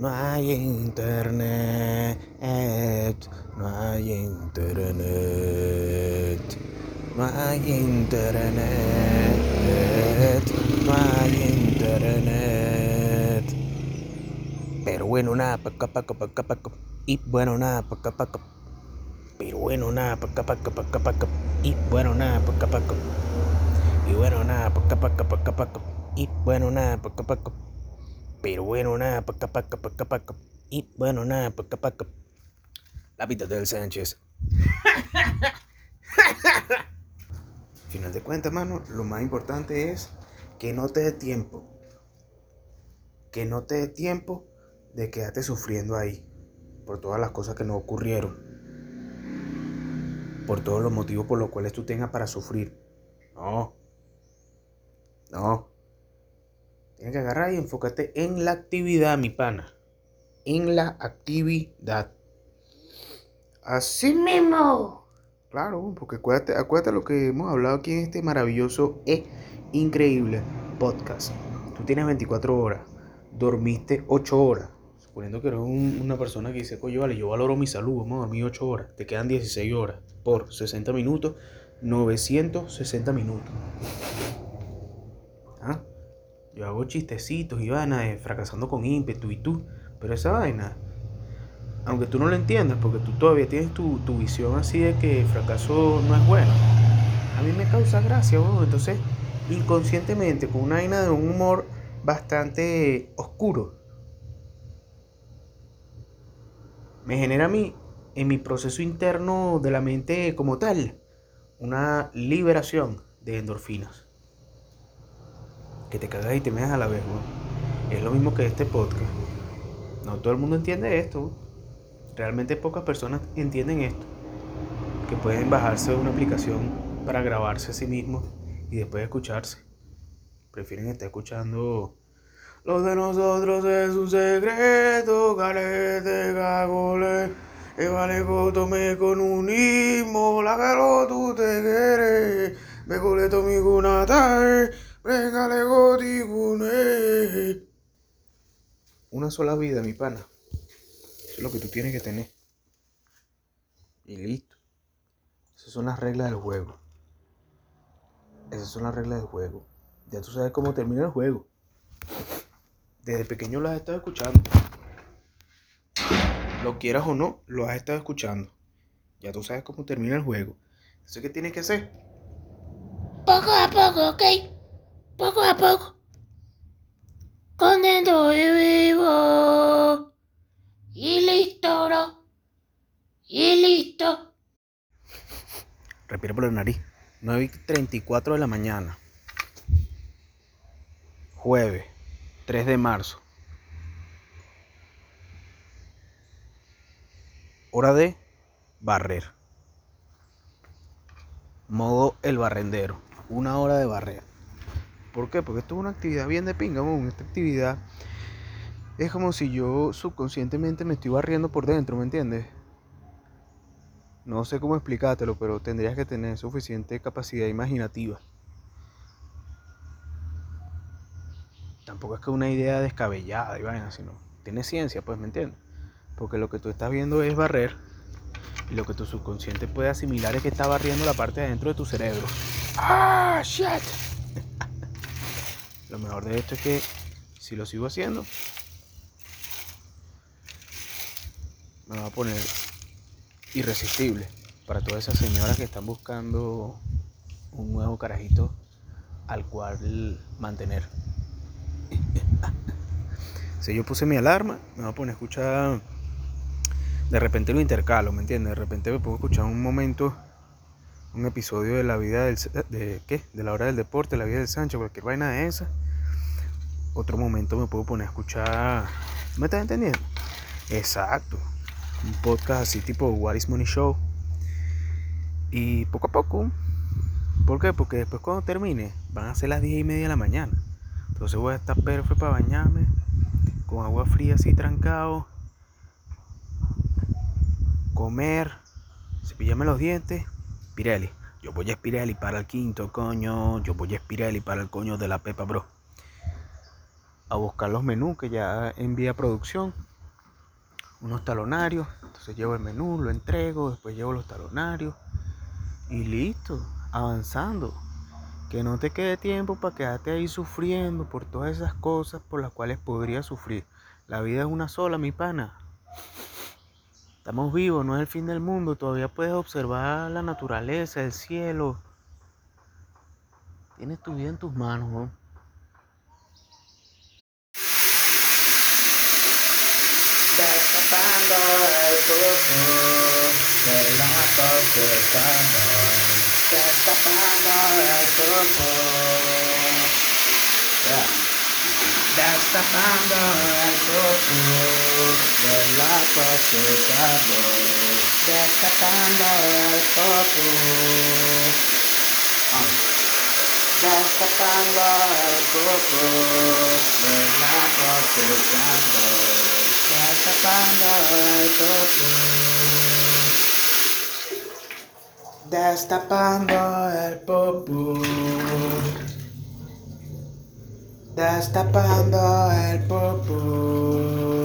no hay internet, no hay internet, no hay internet, no hay internet. Pero bueno, nada, paca, paca, paca, paca. Y bueno, nada, paca, paca. Pero bueno, nada, paca, paca, paca, paca. Y bueno, nada, paca, paca. Y bueno, nada, paca, paca, paca, paca. Y bueno, nada, paca, paca. Pero bueno, nada, paca, paca, paca, paca. Y bueno, nada, paca, paca. La pita del Sánchez. Final de cuentas, mano, lo más importante es que no te dé tiempo. Que no te dé tiempo de quedarte sufriendo ahí. Por todas las cosas que no ocurrieron. Por todos los motivos por los cuales tú tengas para sufrir. No. No. Tienes que agarrar y enfócate en la actividad, mi pana. En la actividad. Así mismo. Claro, porque acuérdate, acuérdate lo que hemos hablado aquí en este maravilloso e increíble podcast. Tú tienes 24 horas, dormiste 8 horas. Suponiendo que eres una persona que dice, coño, vale, yo valoro mi salud, vamos a dormir 8 horas. Te quedan 16 horas por 60 minutos, 960 minutos. ¿Ah? Yo hago chistecitos y vaina de fracasando con ímpetu y tú, pero esa vaina, aunque tú no lo entiendas, porque tú todavía tienes tu, visión así de que el fracaso no es bueno, a mí me causa gracia, bro. Entonces, inconscientemente, con una vaina de un humor bastante oscuro, me genera a mí, en mi proceso interno de la mente como tal, una liberación de endorfinas que te cagas y te meas a la vez, Es lo mismo que este podcast. No todo el mundo entiende esto. Realmente pocas personas entienden esto. Que pueden bajarse una aplicación para grabarse a sí mismos y después escucharse. Prefieren estar escuchando. Lo de nosotros es un secreto, galete, gagole. E vale tome con un la que tú te quieres. Me coleto mi tarde. Una sola vida, mi pana. Eso es lo que tú tienes que tener. Y listo. Esas son las reglas del juego. Esas son las reglas del juego. Ya tú sabes cómo termina el juego. Desde pequeño lo has estado escuchando. Lo quieras o no, lo has estado escuchando. Ya tú sabes cómo termina el juego. Eso que tienes que hacer. Poco a poco, ¿ok? Poco a poco, contento y vivo. Y listo, bro. Y listo. Respira por la nariz. 9.34 de la mañana. Jueves, 3 de marzo. Hora de barrer. Modo el barrendero. Una hora de barrer. ¿Por qué? Porque esto es una actividad bien de pinga, esta actividad es como si yo subconscientemente me estoy barriendo por dentro, ¿me entiendes? No sé cómo explicártelo, pero tendrías que tener suficiente capacidad imaginativa. Tampoco es que una idea descabellada y vaina, sino tiene ciencia, pues, ¿me entiendes? Porque lo que tú estás viendo es barrer y lo que tu subconsciente puede asimilar es que está barriendo la parte de adentro de tu cerebro. ¡Ah, shit! Lo mejor de esto es que si lo sigo haciendo, me va a poner irresistible para todas esas señoras que están buscando un nuevo carajito al cual mantener. si yo puse mi alarma, me va a poner a escuchar. De repente lo intercalo, ¿me entiendes? De repente me puedo escuchar un momento, un episodio de la vida del. ¿De qué? De la hora del deporte, la vida del Sancho, cualquier vaina de esa otro momento me puedo poner a escuchar. ¿Me estás entendiendo? Exacto. Un podcast así tipo What is Money Show. Y poco a poco. ¿Por qué? Porque después cuando termine van a ser las 10 y media de la mañana. Entonces voy a estar perfecto para bañarme. Con agua fría así trancado. Comer. Cepillarme los dientes. Pirelli. Yo voy a Spirelli para el quinto, coño. Yo voy a Spirelli para el coño de la Pepa, bro a buscar los menús que ya envía producción unos talonarios. Entonces llevo el menú, lo entrego, después llevo los talonarios y listo, avanzando. Que no te quede tiempo para quedarte ahí sufriendo por todas esas cosas por las cuales podrías sufrir. La vida es una sola, mi pana. Estamos vivos, no es el fin del mundo. Todavía puedes observar la naturaleza, el cielo. Tienes tu vida en tus manos, ¿no? Destapando el pozo de la. Destapando el pozo. Yeah. Destapando el pozo de la cosechando. Destapando el pozo. Ah. Destapando el pozo de la cosechando. Destapando el pozo. Destapando el popo. Destapando el popo.